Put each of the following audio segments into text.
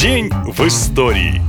День в истории.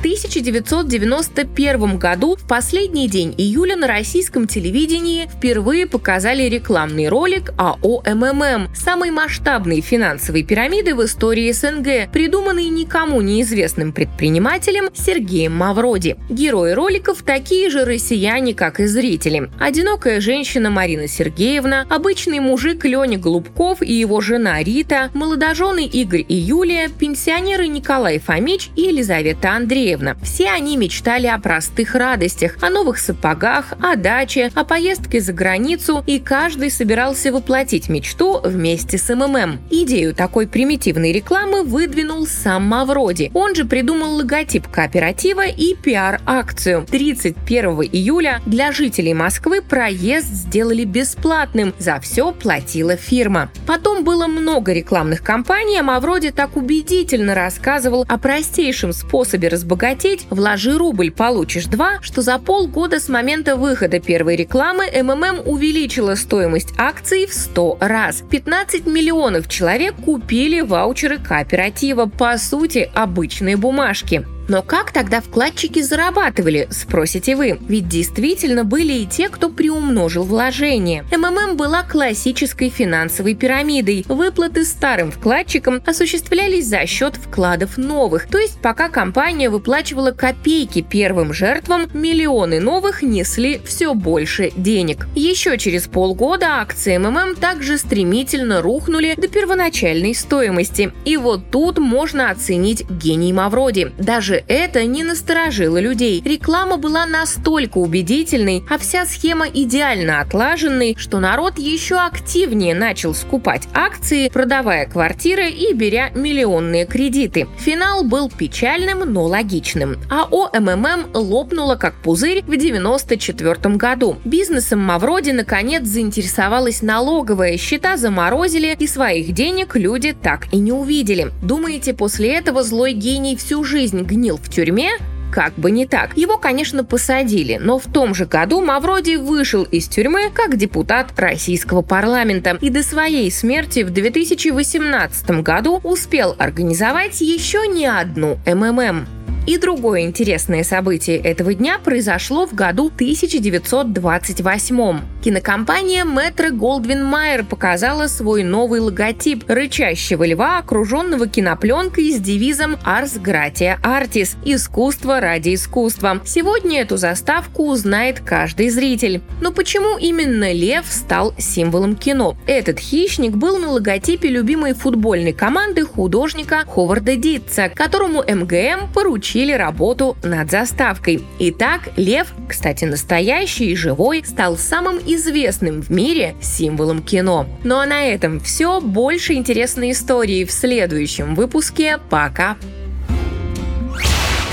1991 году, в последний день июля на российском телевидении впервые показали рекламный ролик АО МММ, самой масштабной финансовой пирамиды в истории СНГ, придуманной никому неизвестным предпринимателем Сергеем Мавроди. Герои роликов такие же россияне, как и зрители. Одинокая женщина Марина Сергеевна, обычный мужик Леня Голубков и его жена Рита, молодожены Игорь и Юлия, пенсионеры Николай Фомич и Елизавета Андреевна Андреевна. Все они мечтали о простых радостях, о новых сапогах, о даче, о поездке за границу, и каждый собирался воплотить мечту вместе с МММ. Идею такой примитивной рекламы выдвинул сам Мавроди. Он же придумал логотип кооператива и пиар-акцию. 31 июля для жителей Москвы проезд сделали бесплатным. За все платила фирма. Потом было много рекламных кампаний, а Мавроди так убедительно рассказывал о простейшем способе разбогатеть разбогатеть, вложи рубль, получишь два, что за полгода с момента выхода первой рекламы МММ увеличила стоимость акций в 100 раз. 15 миллионов человек купили ваучеры кооператива, по сути, обычные бумажки. Но как тогда вкладчики зарабатывали, спросите вы? Ведь действительно были и те, кто приумножил вложения. МММ была классической финансовой пирамидой. Выплаты старым вкладчикам осуществлялись за счет вкладов новых. То есть пока компания выплачивала копейки первым жертвам, миллионы новых несли все больше денег. Еще через полгода акции МММ также стремительно рухнули до первоначальной стоимости. И вот тут можно оценить гений Мавроди. Даже это не насторожило людей. Реклама была настолько убедительной, а вся схема идеально отлаженной, что народ еще активнее начал скупать акции, продавая квартиры и беря миллионные кредиты. Финал был печальным, но логичным. А ОМММ лопнула как пузырь в 94 году. Бизнесом Мавроди наконец заинтересовалась налоговая, счета заморозили и своих денег люди так и не увидели. Думаете, после этого злой гений всю жизнь гнил гнил в тюрьме, как бы не так. Его, конечно, посадили, но в том же году Мавроди вышел из тюрьмы как депутат российского парламента и до своей смерти в 2018 году успел организовать еще не одну МММ. И другое интересное событие этого дня произошло в году 1928. Кинокомпания Метро Голдвин Майер показала свой новый логотип рычащего льва, окруженного кинопленкой с девизом «Ars Gratia Artis» – «Искусство ради искусства». Сегодня эту заставку узнает каждый зритель. Но почему именно лев стал символом кино? Этот хищник был на логотипе любимой футбольной команды художника Ховарда Дитца, которому МГМ поручил поручили работу над заставкой. Итак, лев, кстати, настоящий и живой, стал самым известным в мире символом кино. Ну а на этом все. Больше интересной истории в следующем выпуске. Пока!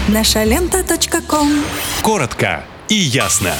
Наша лента. Коротко и ясно.